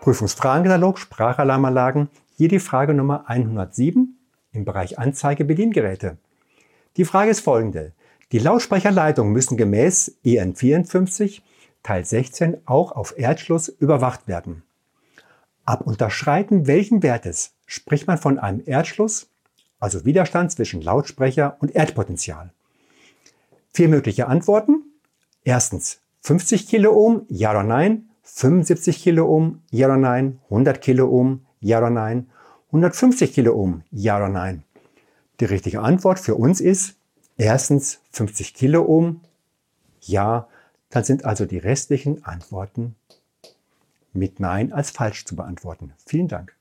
Prüfungsfragenkatalog Sprachalarmanlagen, hier die Frage Nummer 107 im Bereich Anzeige Bediengeräte. Die Frage ist folgende. Die Lautsprecherleitungen müssen gemäß EN 54 Teil 16 auch auf Erdschluss überwacht werden. Ab Unterschreiten welchen Wertes spricht man von einem Erdschluss, also Widerstand zwischen Lautsprecher und Erdpotential? Vier mögliche Antworten. Erstens 50 Kiloohm, ja oder nein. 75 Kiloohm, ja oder nein. 100 Kiloohm, ja oder nein. 150 Kiloohm, ja oder nein. Die richtige Antwort für uns ist erstens 50 Kiloohm, ja. Dann sind also die restlichen Antworten mit Nein als falsch zu beantworten. Vielen Dank.